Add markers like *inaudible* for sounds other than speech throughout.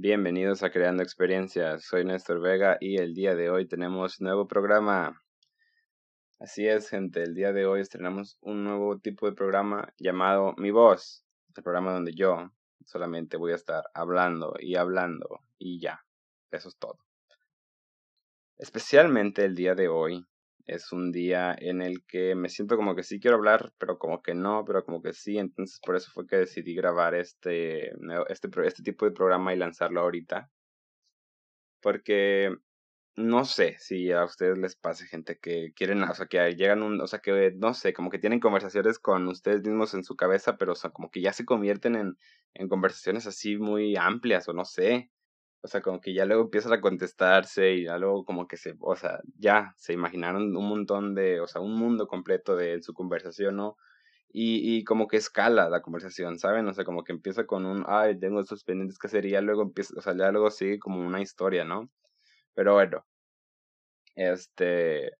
Bienvenidos a Creando Experiencias. Soy Néstor Vega y el día de hoy tenemos nuevo programa. Así es, gente. El día de hoy estrenamos un nuevo tipo de programa llamado Mi Voz. El programa donde yo solamente voy a estar hablando y hablando y ya. Eso es todo. Especialmente el día de hoy es un día en el que me siento como que sí quiero hablar, pero como que no, pero como que sí. Entonces por eso fue que decidí grabar este, este, este tipo de programa y lanzarlo ahorita. Porque no sé si a ustedes les pase gente que quieren, o sea, que llegan un, o sea, que no sé, como que tienen conversaciones con ustedes mismos en su cabeza, pero como que ya se convierten en, en conversaciones así muy amplias o no sé. O sea, como que ya luego empiezan a contestarse y ya luego como que se, o sea, ya se imaginaron un montón de, o sea, un mundo completo de su conversación, ¿no? Y, y como que escala la conversación, ¿saben? O sea, como que empieza con un, ay, tengo estos pendientes que hacer y ya luego empieza, o sea, ya luego sigue como una historia, ¿no? Pero bueno, este,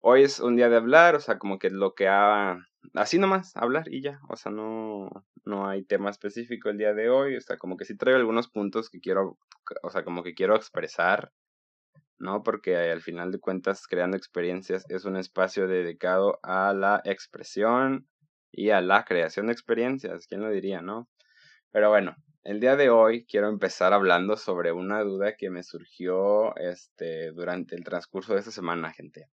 hoy es un día de hablar, o sea, como que lo que ha, así nomás, hablar y ya, o sea, no, no hay tema específico el día de hoy, o sea, como que sí traigo algunos puntos que quiero, o sea, como que quiero expresar, ¿no? Porque al final de cuentas, creando experiencias es un espacio dedicado a la expresión y a la creación de experiencias, ¿quién lo diría, no? Pero bueno, el día de hoy quiero empezar hablando sobre una duda que me surgió este durante el transcurso de esta semana, gente.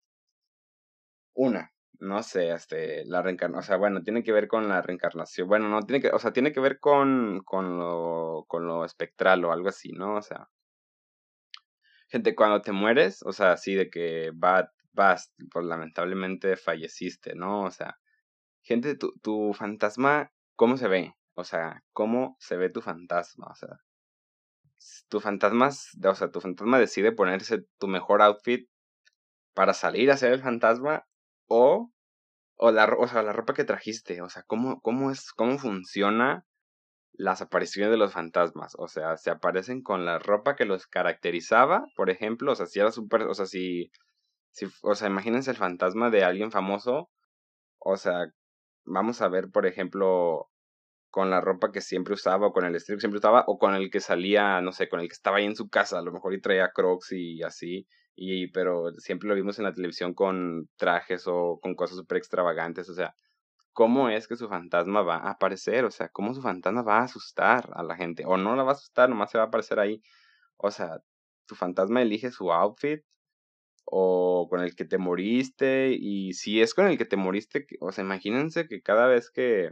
Una, no sé, este, la reencarnación, o sea, bueno, tiene que ver con la reencarnación, bueno, no, tiene que, o sea, tiene que ver con, con lo, con lo espectral o algo así, ¿no? O sea, gente, cuando te mueres, o sea, así de que va, vas, pues lamentablemente falleciste, ¿no? O sea, gente, tu, tu fantasma, ¿cómo se ve? O sea, ¿cómo se ve tu fantasma? O sea, tu fantasma, o sea, tu fantasma decide ponerse tu mejor outfit para salir a ser el fantasma o, o, la, o sea, la ropa que trajiste, o sea, ¿cómo, cómo, es, cómo funciona las apariciones de los fantasmas, o sea, se aparecen con la ropa que los caracterizaba, por ejemplo, o sea, si era súper, o sea, si, si, o sea, imagínense el fantasma de alguien famoso, o sea, vamos a ver, por ejemplo, con la ropa que siempre usaba, o con el estilo que siempre usaba, o con el que salía, no sé, con el que estaba ahí en su casa, a lo mejor y traía crocs y así, y, pero siempre lo vimos en la televisión con trajes o con cosas súper extravagantes, o sea, ¿cómo es que su fantasma va a aparecer? O sea, ¿cómo su fantasma va a asustar a la gente? O no la va a asustar, nomás se va a aparecer ahí. O sea, tu fantasma elige su outfit o con el que te moriste y si es con el que te moriste, o sea, imagínense que cada vez que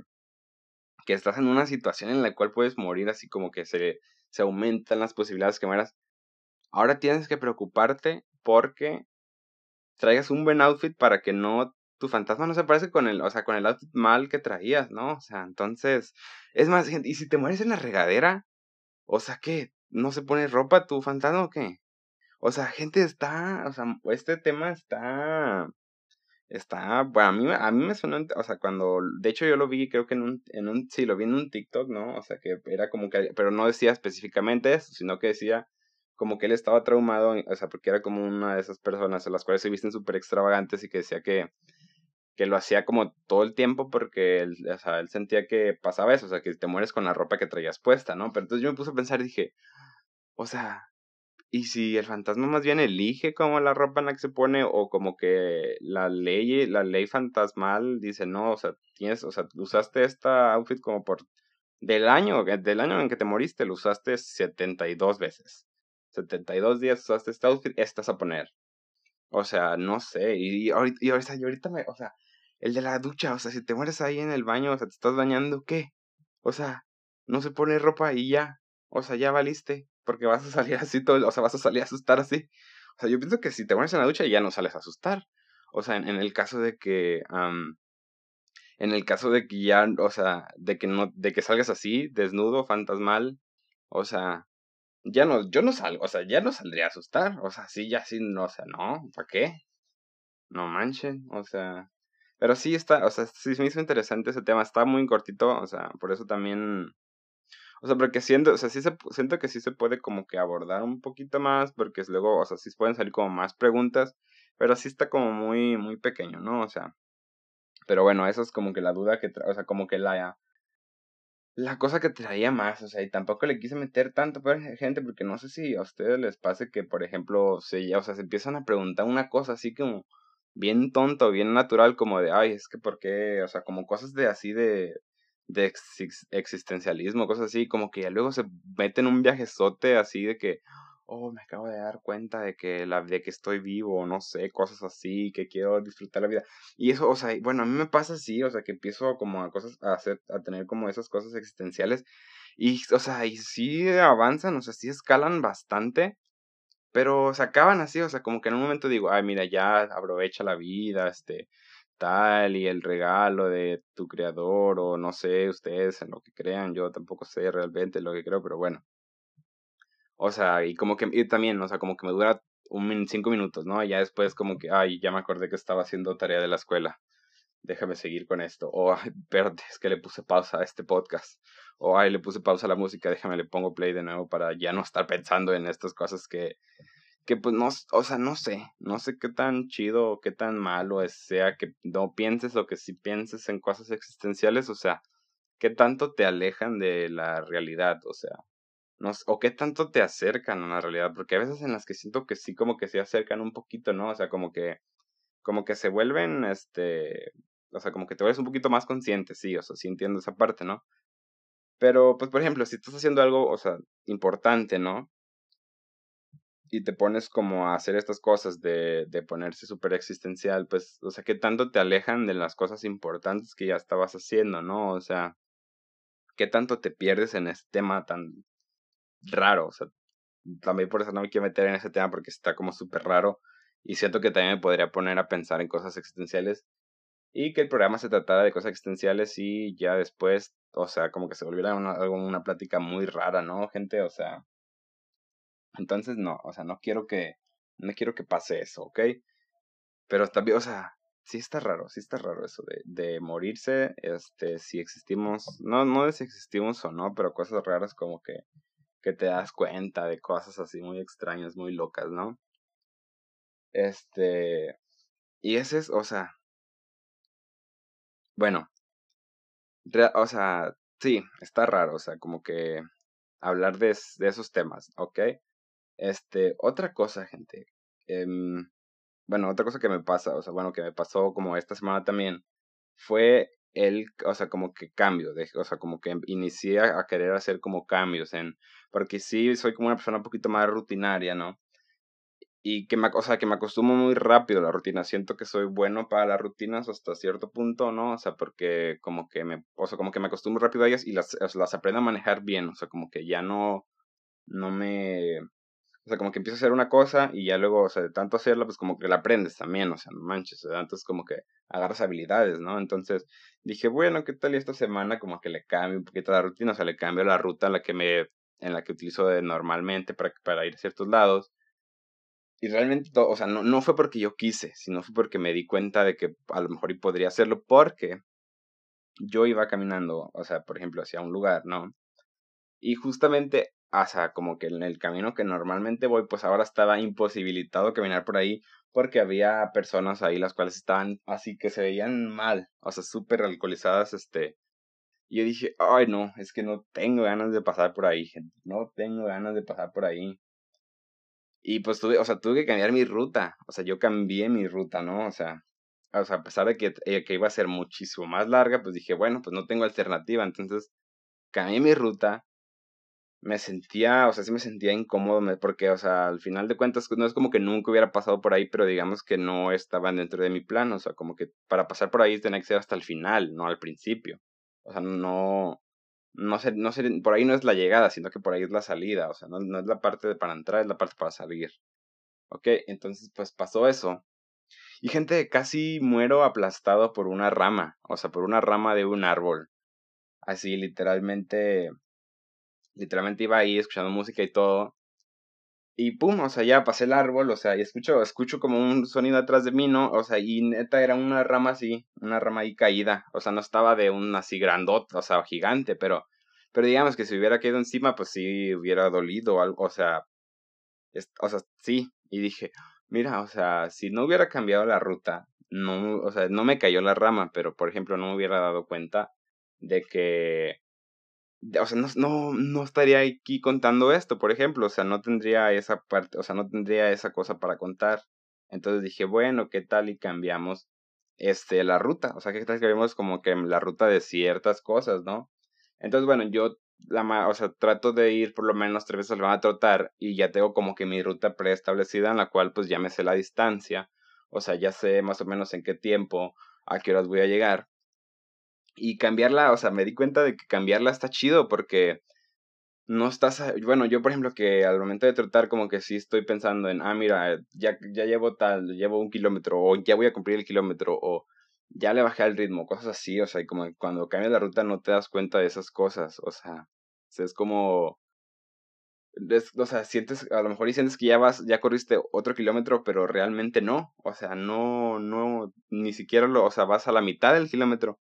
que estás en una situación en la cual puedes morir así como que se, se aumentan las posibilidades que mueras. Ahora tienes que preocuparte porque traigas un buen outfit para que no tu fantasma no se parece con el, o sea, con el outfit mal que traías, ¿no? O sea, entonces, es más, y si te mueres en la regadera, o sea, ¿qué? ¿No se pone ropa tu fantasma o qué? O sea, gente está, o sea, este tema está Está, bueno, a mí, a mí me sonó, o sea, cuando, de hecho yo lo vi, creo que en un, en un, sí, lo vi en un TikTok, ¿no? O sea, que era como que, pero no decía específicamente eso, sino que decía como que él estaba traumado, o sea, porque era como una de esas personas a las cuales se visten súper extravagantes y que decía que, que lo hacía como todo el tiempo porque él, o sea, él sentía que pasaba eso, o sea, que te mueres con la ropa que traías puesta, ¿no? Pero entonces yo me puse a pensar y dije, o sea, y si el fantasma más bien elige como la ropa en la que se pone o como que la ley, la ley fantasmal dice, no, o sea, tienes, o sea, usaste esta outfit como por del año, del año en que te moriste, lo usaste 72 veces. 72 días usaste este outfit, estás a poner. O sea, no sé, y, ahorita, y ahorita, y ahorita me, o sea, el de la ducha, o sea, si te mueres ahí en el baño, o sea, te estás bañando, ¿qué? O sea, no se pone ropa y ya, o sea, ya valiste porque vas a salir *laughs* así todo, o sea, vas a salir a asustar así. O sea, yo pienso que si te pones en la ducha ya no sales a asustar. O sea, en, el caso de que, en el caso de que ya, o sea, de que no, de que salgas así, desnudo, fantasmal, o sea, ya no, yo no salgo, o sea, ya no saldría a asustar. O sea, sí, ya sí, no, o sea, no, ¿para qué? No manchen, o sea. Pero sí está, o sea, sí me hizo interesante ese tema. Está muy cortito, o sea, por eso también o sea, porque siento, o sea, sí se, siento que sí se puede como que abordar un poquito más, porque luego, o sea, sí pueden salir como más preguntas, pero sí está como muy, muy pequeño, ¿no? O sea, pero bueno, eso es como que la duda que, o sea, como que la, la cosa que traía más, o sea, y tampoco le quise meter tanto por gente, porque no sé si a ustedes les pase que, por ejemplo, se, o sea, se empiezan a preguntar una cosa así como bien tonto, bien natural, como de, ay, es que por qué, o sea, como cosas de así de, de existencialismo, cosas así, como que ya luego se meten un viajezote así de que, oh, me acabo de dar cuenta de que, la, de que estoy vivo, no sé, cosas así, que quiero disfrutar la vida. Y eso, o sea, bueno, a mí me pasa así, o sea, que empiezo como a cosas, a hacer, a tener como esas cosas existenciales. Y, o sea, y sí avanzan, o sea, sí escalan bastante, pero se acaban así, o sea, como que en un momento digo, ay, mira, ya aprovecha la vida, este, tal, y el regalo de tu creador, o no sé, ustedes en lo que crean, yo tampoco sé realmente lo que creo, pero bueno. O sea, y como que y también, o sea, como que me dura un cinco minutos, ¿no? Y ya después como que, ay, ya me acordé que estaba haciendo tarea de la escuela. Déjame seguir con esto. O, ay, espérate, es que le puse pausa a este podcast. O, ay, le puse pausa a la música, déjame le pongo play de nuevo para ya no estar pensando en estas cosas que, que pues no, o sea, no sé, no sé qué tan chido o qué tan malo es, sea que no pienses o que si pienses en cosas existenciales, o sea, qué tanto te alejan de la realidad, o sea, o qué tanto te acercan a la realidad, porque a veces en las que siento que sí como que se acercan un poquito, ¿no? O sea, como que, como que se vuelven, este, o sea, como que te vuelves un poquito más consciente, sí, o sea, sí entiendo esa parte, ¿no? Pero, pues, por ejemplo, si estás haciendo algo, o sea, importante, ¿no? Y te pones como a hacer estas cosas de, de ponerse súper existencial, pues, o sea, ¿qué tanto te alejan de las cosas importantes que ya estabas haciendo, ¿no? O sea, ¿qué tanto te pierdes en este tema tan, raro, o sea, también por eso no me quiero meter en ese tema porque está como súper raro y siento que también me podría poner a pensar en cosas existenciales y que el programa se tratara de cosas existenciales y ya después, o sea, como que se volviera una, una plática muy rara, ¿no, gente? O sea, entonces no, o sea, no quiero que, no quiero que pase eso, ¿ok? Pero también, o sea, sí está raro, sí está raro eso de, de morirse, este, si existimos, no, no de si existimos o no, pero cosas raras como que que te das cuenta de cosas así muy extrañas, muy locas, ¿no? Este, y ese es, o sea, bueno, o sea, sí, está raro, o sea, como que hablar de, de esos temas, ¿ok? Este, otra cosa, gente, em, bueno, otra cosa que me pasa, o sea, bueno, que me pasó como esta semana también, fue el, o sea, como que cambio, de, o sea, como que inicié a querer hacer como cambios en, porque sí soy como una persona un poquito más rutinaria, ¿no? Y que me, o sea, que me acostumbro muy rápido a la rutina, siento que soy bueno para las rutinas hasta cierto punto, ¿no? O sea, porque como que me, o sea, como que me acostumbro rápido a ellas y las, las aprendo a manejar bien, o sea, como que ya no, no me, o sea, como que empiezo a hacer una cosa y ya luego, o sea, de tanto hacerla, pues como que la aprendes también, o sea, no manches, o sea, entonces como que agarras habilidades, ¿no? Entonces dije, bueno, ¿qué tal esta semana como que le cambio un poquito la rutina, o sea, le cambio la ruta en la que me, en la que utilizo de normalmente para, para ir a ciertos lados. Y realmente, o sea, no, no fue porque yo quise, sino fue porque me di cuenta de que a lo mejor podría hacerlo porque yo iba caminando, o sea, por ejemplo, hacia un lugar, ¿no? Y justamente o sea, como que en el camino que normalmente voy, pues ahora estaba imposibilitado caminar por ahí porque había personas ahí las cuales estaban así que se veían mal, o sea, súper alcoholizadas, este. Y yo dije, ay no, es que no tengo ganas de pasar por ahí, gente, no tengo ganas de pasar por ahí. Y pues tuve, o sea, tuve que cambiar mi ruta, o sea, yo cambié mi ruta, ¿no? O sea, o sea, a pesar de que, eh, que iba a ser muchísimo más larga, pues dije, bueno, pues no tengo alternativa, entonces cambié mi ruta me sentía, o sea, sí me sentía incómodo, porque, o sea, al final de cuentas, no es como que nunca hubiera pasado por ahí, pero digamos que no estaban dentro de mi plan, o sea, como que para pasar por ahí tenía que ser hasta el final, no al principio. O sea, no, no sé, no sé, por ahí no es la llegada, sino que por ahí es la salida, o sea, no, no es la parte de para entrar, es la parte para salir. Ok, entonces pues pasó eso. Y gente, casi muero aplastado por una rama, o sea, por una rama de un árbol. Así, literalmente, literalmente iba ahí escuchando música y todo. Y pum, o sea, ya pasé el árbol, o sea, y escucho, escucho como un sonido atrás de mí, ¿no? O sea, y neta era una rama así, una rama ahí caída. O sea, no estaba de un así grandote, o sea, gigante, pero, pero digamos que si hubiera caído encima, pues sí hubiera dolido o algo, o sea, o sea, sí. Y dije, mira, o sea, si no hubiera cambiado la ruta, no, o sea, no me cayó la rama, pero por ejemplo, no me hubiera dado cuenta de que o sea, no, no, no estaría aquí contando esto, por ejemplo, o sea, no tendría esa parte, o sea, no tendría esa cosa para contar. Entonces dije, bueno, ¿qué tal y cambiamos este, la ruta? O sea, ¿qué tal que vemos como que la ruta de ciertas cosas, ¿no? Entonces, bueno, yo, la, o sea, trato de ir por lo menos tres veces al van a trotar y ya tengo como que mi ruta preestablecida en la cual pues ya me sé la distancia, o sea, ya sé más o menos en qué tiempo, a qué horas voy a llegar. Y cambiarla, o sea, me di cuenta de que cambiarla está chido porque no estás, bueno, yo por ejemplo que al momento de trotar como que sí estoy pensando en, ah, mira, ya, ya llevo tal, llevo un kilómetro o ya voy a cumplir el kilómetro o ya le bajé el ritmo, cosas así, o sea, y como cuando cambias la ruta no te das cuenta de esas cosas, o sea, es como, o sea, sientes, a lo mejor y sientes que ya vas, ya corriste otro kilómetro, pero realmente no, o sea, no, no, ni siquiera lo, o sea, vas a la mitad del kilómetro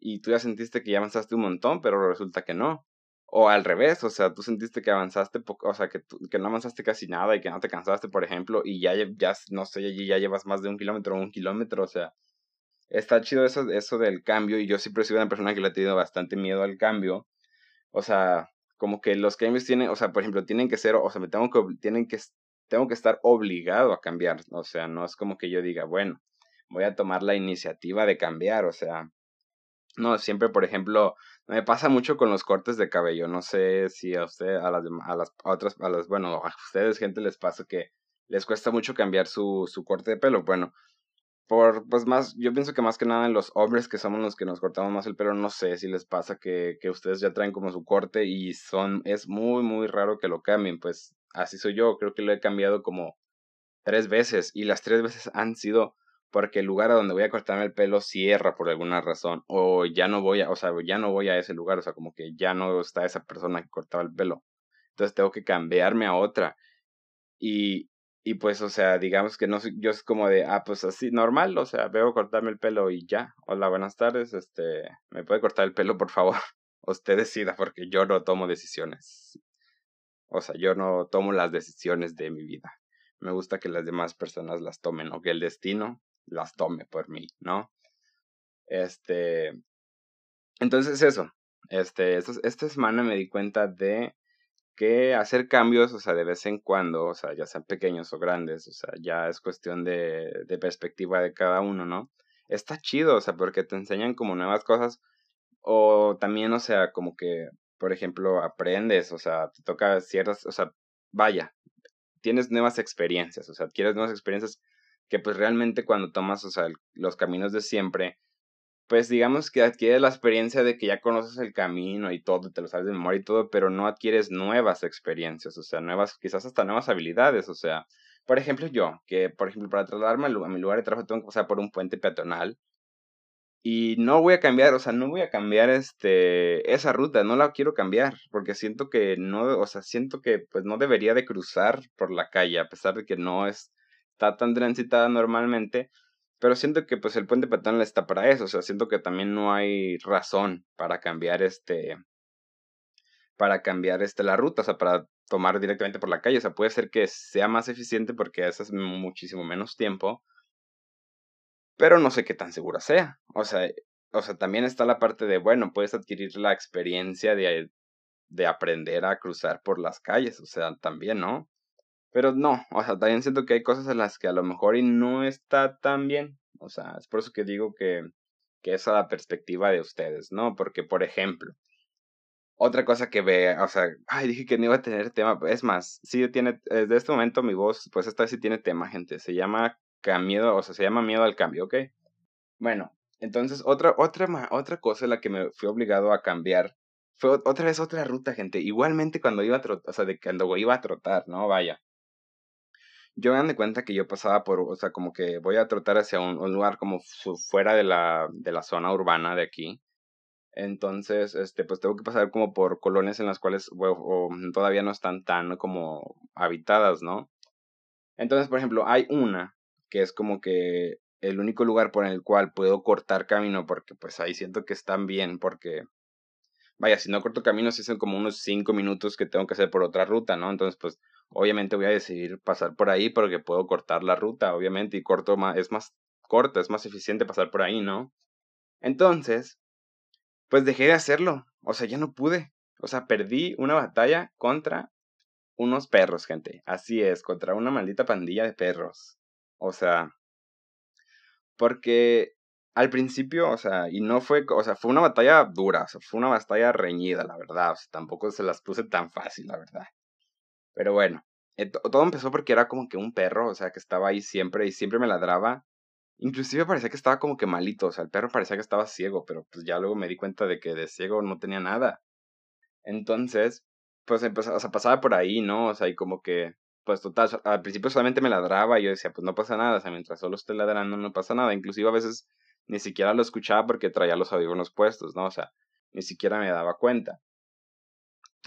y tú ya sentiste que ya avanzaste un montón, pero resulta que no. O al revés, o sea, tú sentiste que avanzaste, o sea, que, que no avanzaste casi nada y que no te cansaste, por ejemplo, y ya, ya no sé, ya llevas más de un kilómetro o un kilómetro, o sea, está chido eso, eso del cambio y yo siempre he sido una persona que le ha tenido bastante miedo al cambio. O sea, como que los cambios tienen, o sea, por ejemplo, tienen que ser, o sea, me tengo que, tienen que, tengo que estar obligado a cambiar. O sea, no es como que yo diga, bueno, voy a tomar la iniciativa de cambiar, o sea, no, siempre, por ejemplo, me pasa mucho con los cortes de cabello. No sé si a usted, a las, a las otras, a las, bueno, a ustedes, gente, les pasa que les cuesta mucho cambiar su, su corte de pelo. Bueno, por, pues más, yo pienso que más que nada en los hombres que somos los que nos cortamos más el pelo, no sé si les pasa que, que ustedes ya traen como su corte y son, es muy, muy raro que lo cambien. Pues así soy yo, creo que lo he cambiado como tres veces y las tres veces han sido porque el lugar a donde voy a cortarme el pelo cierra por alguna razón o ya no voy a, o sea, ya no voy a ese lugar, o sea, como que ya no está esa persona que cortaba el pelo. Entonces tengo que cambiarme a otra. Y, y pues, o sea, digamos que no yo es como de, ah, pues así, normal, o sea, veo cortarme el pelo y ya. Hola, buenas tardes, este, ¿me puede cortar el pelo, por favor? *laughs* Usted decida, porque yo no tomo decisiones. O sea, yo no tomo las decisiones de mi vida. Me gusta que las demás personas las tomen, o que el destino las tome por mí, ¿no? Este, entonces eso, este, esta, semana me di cuenta de que hacer cambios, o sea, de vez en cuando, o sea, ya sean pequeños o grandes, o sea, ya es cuestión de, de perspectiva de cada uno, ¿no? Está chido, o sea, porque te enseñan como nuevas cosas o también, o sea, como que, por ejemplo, aprendes, o sea, te toca ciertas, o sea, vaya, tienes nuevas experiencias, o sea, adquieres nuevas experiencias que pues realmente cuando tomas, o sea, los caminos de siempre, pues digamos que adquieres la experiencia de que ya conoces el camino y todo, te lo sabes de memoria y todo, pero no adquieres nuevas experiencias, o sea, nuevas, quizás hasta nuevas habilidades, o sea, por ejemplo yo, que por ejemplo para trasladarme a mi lugar de trabajo tengo que pasar por un puente peatonal y no voy a cambiar, o sea, no voy a cambiar este esa ruta, no la quiero cambiar, porque siento que no, o sea, siento que pues no debería de cruzar por la calle, a pesar de que no es está tan transitada normalmente, pero siento que pues el puente peatonal está para eso, o sea, siento que también no hay razón para cambiar este para cambiar este la ruta, o sea, para tomar directamente por la calle, o sea, puede ser que sea más eficiente porque eso es muchísimo menos tiempo, pero no sé qué tan segura sea. O sea, o sea, también está la parte de, bueno, puedes adquirir la experiencia de, de aprender a cruzar por las calles, o sea, también, ¿no? Pero no, o sea, también siento que hay cosas en las que a lo mejor y no está tan bien. O sea, es por eso que digo que, que es a la perspectiva de ustedes, ¿no? Porque, por ejemplo, otra cosa que ve, o sea, ay, dije que no iba a tener tema. Es más, sí tiene, desde este momento mi voz, pues esta vez sí tiene tema, gente. Se llama miedo, o sea, se llama miedo al cambio, ¿ok? Bueno, entonces otra, otra, otra cosa en la que me fui obligado a cambiar fue otra vez otra ruta, gente. Igualmente cuando iba a trotar, o sea, de cuando iba a trotar, ¿no? Vaya yo me dan de cuenta que yo pasaba por, o sea, como que voy a trotar hacia un, lugar como fuera de la, de la zona urbana de aquí. Entonces, este, pues tengo que pasar como por colonias en las cuales todavía no están tan como habitadas, ¿no? Entonces, por ejemplo, hay una que es como que el único lugar por el cual puedo cortar camino porque pues ahí siento que están bien porque vaya, si no corto camino, sí son como unos cinco minutos que tengo que hacer por otra ruta, ¿no? Entonces, pues, obviamente voy a decidir pasar por ahí porque puedo cortar la ruta, obviamente, y corto más, es más corta, es más eficiente pasar por ahí, ¿no? Entonces, pues dejé de hacerlo, o sea, ya no pude, O sea, perdí una batalla contra unos perros, gente. Así es, contra una maldita pandilla de perros. O sea, porque al principio, o sea, y no fue, o sea, fue una batalla dura, o sea, fue una batalla reñida, la verdad. O sea, tampoco se las puse tan fácil, la verdad. Pero bueno, eh, todo empezó porque era como que un perro, o sea, que estaba ahí siempre y siempre me ladraba. Inclusive parecía que estaba como que malito, o sea, el perro parecía que estaba ciego, pero pues ya luego me di cuenta de que de ciego no tenía nada. Entonces, pues empezaba, o sea, pasaba por ahí, ¿no? O sea, y como que, pues total, al principio solamente me ladraba y yo decía, pues no pasa nada, o sea, mientras solo esté ladrando no pasa nada. Inclusive a veces ni siquiera lo escuchaba porque traía los audífonos puestos, ¿no? O sea, ni siquiera me daba cuenta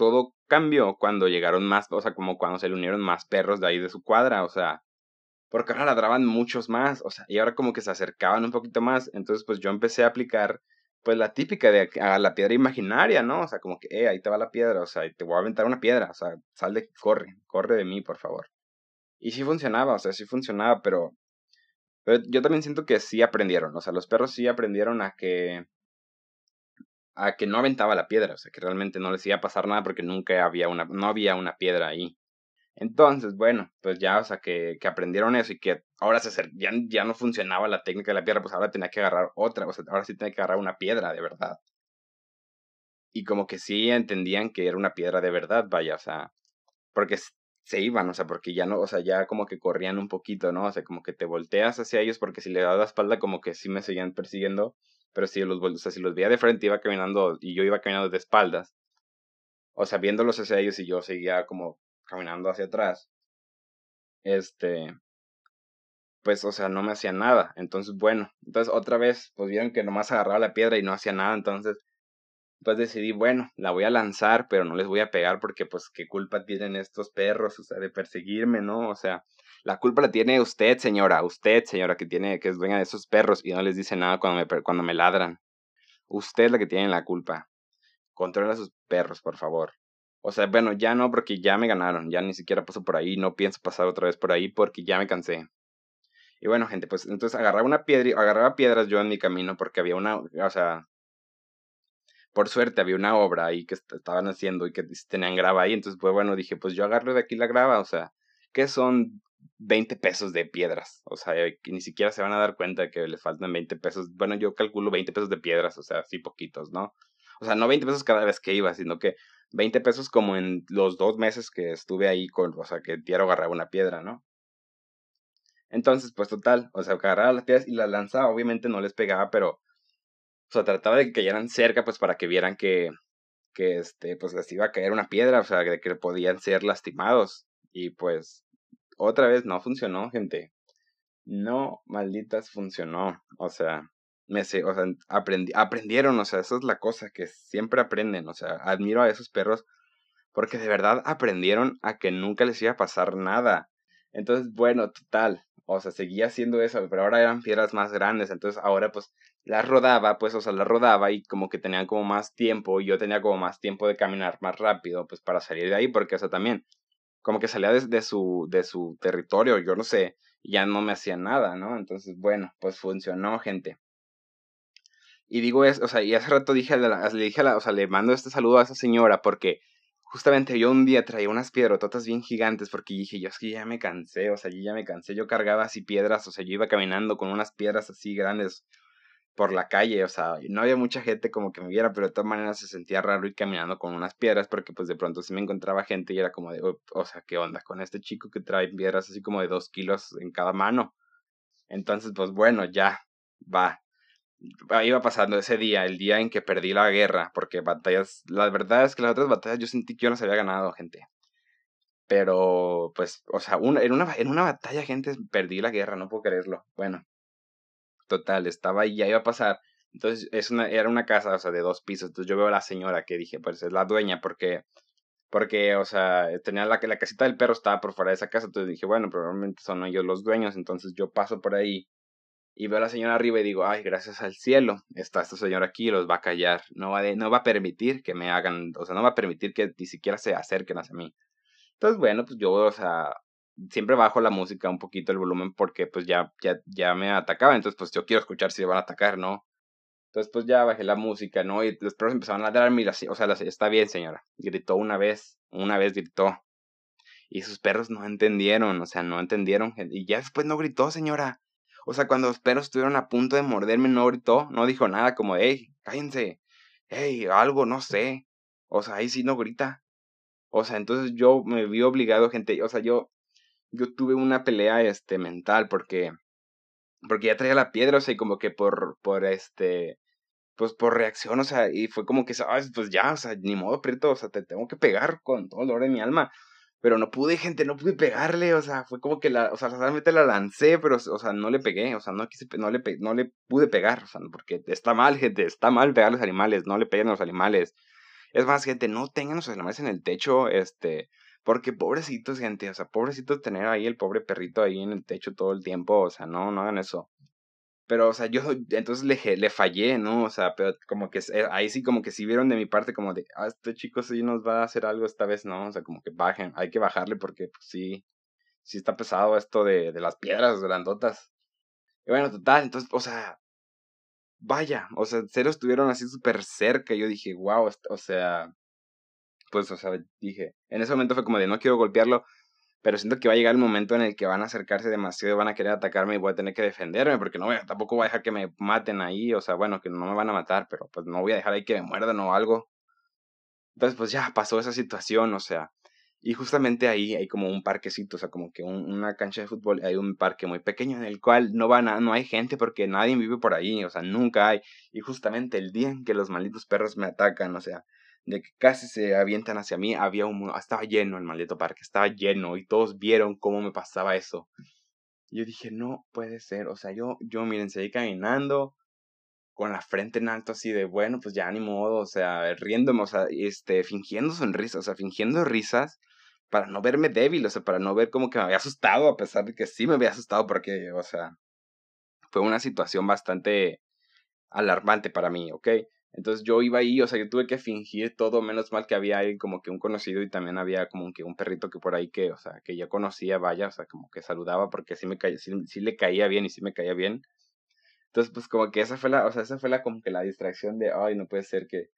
todo cambió cuando llegaron más, o sea, como cuando se le unieron más perros de ahí de su cuadra, o sea, porque ahora ladraban muchos más, o sea, y ahora como que se acercaban un poquito más, entonces pues yo empecé a aplicar pues la típica de a la piedra imaginaria, ¿no? O sea, como que, eh, ahí te va la piedra, o sea, te voy a aventar una piedra, o sea, sal de, corre, corre de mí, por favor. Y sí funcionaba, o sea, sí funcionaba, pero, pero yo también siento que sí aprendieron, o sea, los perros sí aprendieron a que a que no aventaba la piedra, o sea, que realmente no les iba a pasar nada porque nunca había una, no había una piedra ahí. Entonces, bueno, pues ya, o sea, que, que aprendieron eso y que ahora se ya, ya no funcionaba la técnica de la piedra, pues ahora tenía que agarrar otra, o sea, ahora sí tenía que agarrar una piedra de verdad. Y como que sí entendían que era una piedra de verdad, vaya, o sea, porque se iban, o sea, porque ya no, o sea, ya como que corrían un poquito, ¿no? O sea, como que te volteas hacia ellos porque si le das la espalda como que sí me seguían persiguiendo pero si los, o sea, si los veía de frente, iba caminando y yo iba caminando de espaldas. O sea, viéndolos hacia ellos y yo seguía como caminando hacia atrás. Este. Pues, o sea, no me hacía nada. Entonces, bueno. Entonces, otra vez, pues vieron que nomás agarraba la piedra y no hacía nada. Entonces, pues decidí, bueno, la voy a lanzar, pero no les voy a pegar porque, pues, qué culpa tienen estos perros, o sea, de perseguirme, ¿no? O sea, la culpa la tiene usted, señora, usted, señora, que tiene, que es dueña de esos perros y no les dice nada cuando me, cuando me ladran. Usted es la que tiene la culpa. Controla a sus perros, por favor. O sea, bueno, ya no, porque ya me ganaron, ya ni siquiera paso por ahí, no pienso pasar otra vez por ahí porque ya me cansé. Y bueno, gente, pues entonces agarraba una piedra, agarraba piedras yo en mi camino porque había una, o sea, por suerte había una obra ahí que estaban haciendo y que tenían grava ahí, entonces pues bueno, dije, pues yo agarro de aquí la grava, o sea, ¿qué son 20 pesos de piedras. O sea, que ni siquiera se van a dar cuenta que les faltan 20 pesos. Bueno, yo calculo 20 pesos de piedras, o sea, así poquitos, ¿no? O sea, no 20 pesos cada vez que iba, sino que 20 pesos como en los dos meses que estuve ahí con, o sea, que diario agarraba una piedra, ¿no? Entonces, pues total, o sea, agarraba las piedras y las lanzaba, obviamente no les pegaba, pero, o sea, trataba de que cayeran cerca, pues para que vieran que, que este, pues les iba a caer una piedra, o sea, de que podían ser lastimados. Y pues otra vez no funcionó, gente. No, malditas funcionó. O sea, me sé, o sea, aprendieron, o sea, eso es la cosa, que siempre aprenden. O sea, admiro a esos perros porque de verdad aprendieron a que nunca les iba a pasar nada. Entonces, bueno, total. O sea, seguía haciendo eso, pero ahora eran piedras más grandes. Entonces, ahora pues las rodaba, pues, o sea, las rodaba y como que tenían como más tiempo. Y yo tenía como más tiempo de caminar más rápido, pues, para salir de ahí, porque, o sea, también como que salía de, su, de su territorio, yo no sé, ya no me hacía nada, ¿no? Entonces, bueno, pues funcionó, gente. Y digo eso, o sea, y hace rato dije, le dije, a la, o sea, le mando este saludo a esa señora porque justamente yo un día traía unas piedrototas bien gigantes porque dije, yo es que ya me cansé, o sea, yo ya me cansé, yo cargaba así piedras, o sea, yo iba caminando con unas piedras así grandes por la calle, o sea, no había mucha gente como que me viera, pero de todas maneras se sentía raro ir caminando con unas piedras porque pues de pronto sí me encontraba gente y era como de, o sea, ¿qué onda con este chico que trae piedras así como de dos kilos en cada mano? Entonces, pues bueno, ya, va. Iba pasando ese día, el día en que perdí la guerra, porque batallas, la verdad es que las otras batallas yo sentí que yo las había ganado, gente. Pero, pues, o sea, en, una, en una batalla, gente, perdí la guerra, no puedo creerlo. Bueno, Total, estaba ahí, ya iba a pasar. Entonces, es era una casa, o sea, de dos pisos. Entonces yo veo a la señora que dije, pues es la dueña, porque, porque, o sea, tenía la, la casita del perro estaba por fuera de esa casa. Entonces dije, bueno, probablemente son ellos los dueños. Entonces yo paso por ahí y veo a la señora arriba y digo, ay, gracias al cielo, está esta señora aquí, los va a callar. No va, de, no va a permitir que me hagan, o sea, no va a permitir que ni siquiera se acerquen hacia mí. Entonces, bueno, pues yo, o sea, siempre bajo la música un poquito el volumen porque pues ya, ya, ya me atacaba, entonces pues yo quiero escuchar si van a atacar, ¿no? Entonces, pues ya bajé la música, ¿no? Y los perros empezaron a ladrarme y la, o sea, está bien, señora. Gritó una vez, una vez gritó. Y sus perros no entendieron, o sea, no entendieron. Y ya después no gritó, señora. O sea, cuando los perros estuvieron a punto de morderme, no gritó, no dijo nada como, hey, cállense, hey, algo, no sé. O sea, ahí sí no grita. O sea, entonces yo me vi obligado, gente, o sea, yo, yo tuve una pelea, este, mental, porque, porque ya traía la piedra, o sea, y como que por, por, este, pues por reacción, o sea, y fue como que, ¿sabes? Pues ya, o sea, ni modo, Prieto, o sea, te tengo que pegar con todo el dolor de mi alma. Pero no pude, gente, no pude pegarle, o sea, fue como que la, o sea, realmente la lancé, pero, o sea, no le pegué, o sea, no quise, no le, no le pude pegar, o sea, porque está mal, gente, está mal pegar a los animales, no le peguen a los animales. Es más, gente, no tengan a los animales en el techo, este, porque pobrecitos, gente, o sea, pobrecitos tener ahí el pobre perrito ahí en el techo todo el tiempo, o sea, no, no hagan eso. Pero, o sea, yo *laughs* entonces le, le fallé, ¿no? O sea, pero como que ahí sí como que sí vieron de mi parte como de, ah, este chico sí nos va a hacer algo esta vez, ¿no? O sea, como que bajen, hay que bajarle porque pues, sí, sí está pesado esto de, de las piedras grandotas. Y bueno, total, entonces, o sea, vaya, o sea, cero estuvieron así súper cerca. Yo dije, wow, o sea, pues, o sea, dije, en ese momento fue como de, no quiero golpearlo, pero siento que va a llegar el momento en el que van a acercarse demasiado y van a querer atacarme y voy a tener que defenderme, porque no tampoco voy a dejar que me maten ahí, o sea, bueno, que no me van a matar, pero pues no voy a dejar ahí que me muerdan o algo. Entonces, pues ya pasó esa situación, o sea, y justamente ahí hay como un parquecito, o sea, como que una cancha de fútbol, hay un parque muy pequeño en el cual no van a, no hay gente porque nadie vive por ahí, o sea, nunca hay. Y justamente el día en que los malditos perros me atacan, o sea, de que casi se avientan hacia mí, había un... Estaba lleno el maldito parque, estaba lleno y todos vieron cómo me pasaba eso. Yo dije, no puede ser, o sea, yo, yo miren, seguí caminando con la frente en alto así de, bueno, pues ya ni modo, o sea, riéndome, o sea, este, fingiendo sonrisas, o sea, fingiendo risas para no verme débil, o sea, para no ver como que me había asustado, a pesar de que sí me había asustado, porque, o sea, fue una situación bastante alarmante para mí, ¿ok? Entonces yo iba ahí, o sea, yo tuve que fingir todo, menos mal que había ahí como que un conocido y también había como que un perrito que por ahí que, o sea, que ya conocía, vaya, o sea, como que saludaba porque sí me caía, sí, le caía bien y sí me caía bien. Entonces, pues como que esa fue la, o sea, esa fue la como que la distracción de, ay, no puede ser que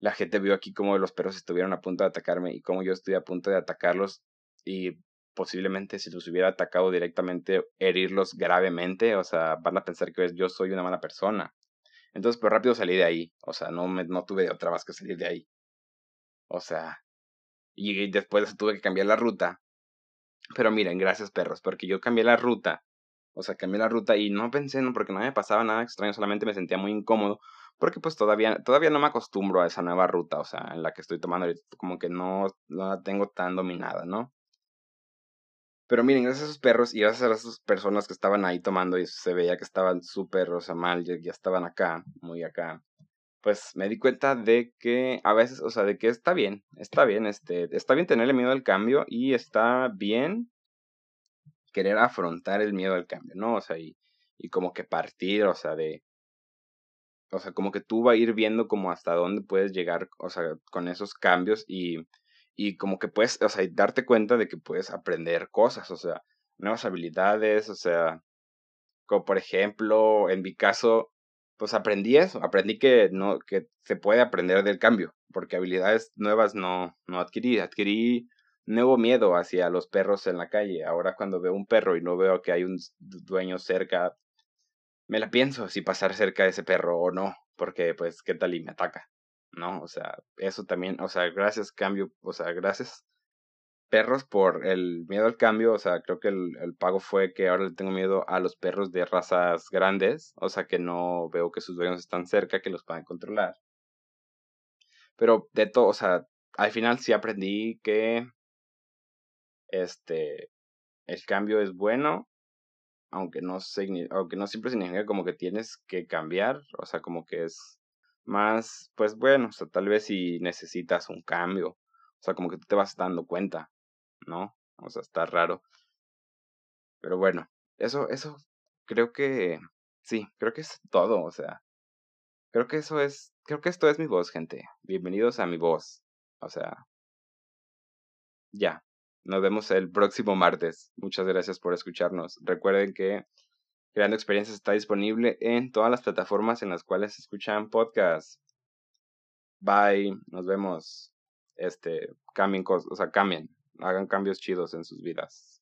la gente vio aquí como los perros estuvieron a punto de atacarme y como yo estoy a punto de atacarlos y posiblemente si los hubiera atacado directamente herirlos gravemente, o sea, van a pensar que yo soy una mala persona. Entonces, pues rápido salí de ahí. O sea, no, me, no tuve otra más que salir de ahí. O sea, y después tuve que cambiar la ruta. Pero miren, gracias perros, porque yo cambié la ruta. O sea, cambié la ruta y no pensé, no, porque no me pasaba nada extraño, solamente me sentía muy incómodo. Porque pues todavía, todavía no me acostumbro a esa nueva ruta, o sea, en la que estoy tomando, como que no, no la tengo tan dominada, ¿no? Pero miren, gracias a esos perros y gracias a esas personas que estaban ahí tomando y se veía que estaban súper, o sea, mal, ya, estaban acá, muy acá, pues me di cuenta de que a veces, o sea, de que está bien, está bien, este, está bien tenerle miedo al cambio y está bien querer afrontar el miedo al cambio, ¿no? O sea, y, y como que partir, o sea, de, o sea, como que tú vas a ir viendo como hasta dónde puedes llegar, o sea, con esos cambios y y como que puedes, o sea, darte cuenta de que puedes aprender cosas, o sea, nuevas habilidades, o sea, como por ejemplo, en mi caso, pues aprendí eso, aprendí que no, que se puede aprender del cambio, porque habilidades nuevas no, no adquirí, adquirí nuevo miedo hacia los perros en la calle. Ahora cuando veo un perro y no veo que hay un dueño cerca, me la pienso si pasar cerca de ese perro o no, porque pues qué tal y me ataca. ¿No? O sea, eso también, o sea, gracias cambio, o sea, gracias perros por el miedo al cambio, o sea, creo que el, el, pago fue que ahora le tengo miedo a los perros de razas grandes, o sea, que no veo que sus dueños están cerca, que los puedan controlar. Pero de todo, o sea, al final sí aprendí que este el cambio es bueno, aunque no, aunque no siempre significa como que tienes que cambiar, o sea, como que es más, pues bueno, o sea, tal vez si necesitas un cambio, o sea, como que tú te vas dando cuenta, ¿no? O sea, está raro. Pero bueno, eso, eso, creo que, sí, creo que es todo, o sea, creo que eso es, creo que esto es mi voz, gente. Bienvenidos a mi voz, o sea, ya. Nos vemos el próximo martes. Muchas gracias por escucharnos. Recuerden que Creando Experiencias está disponible en todas las plataformas en las cuales escuchan podcasts. Bye, nos vemos. Este, cambien cosas, o sea, cambien, hagan cambios chidos en sus vidas.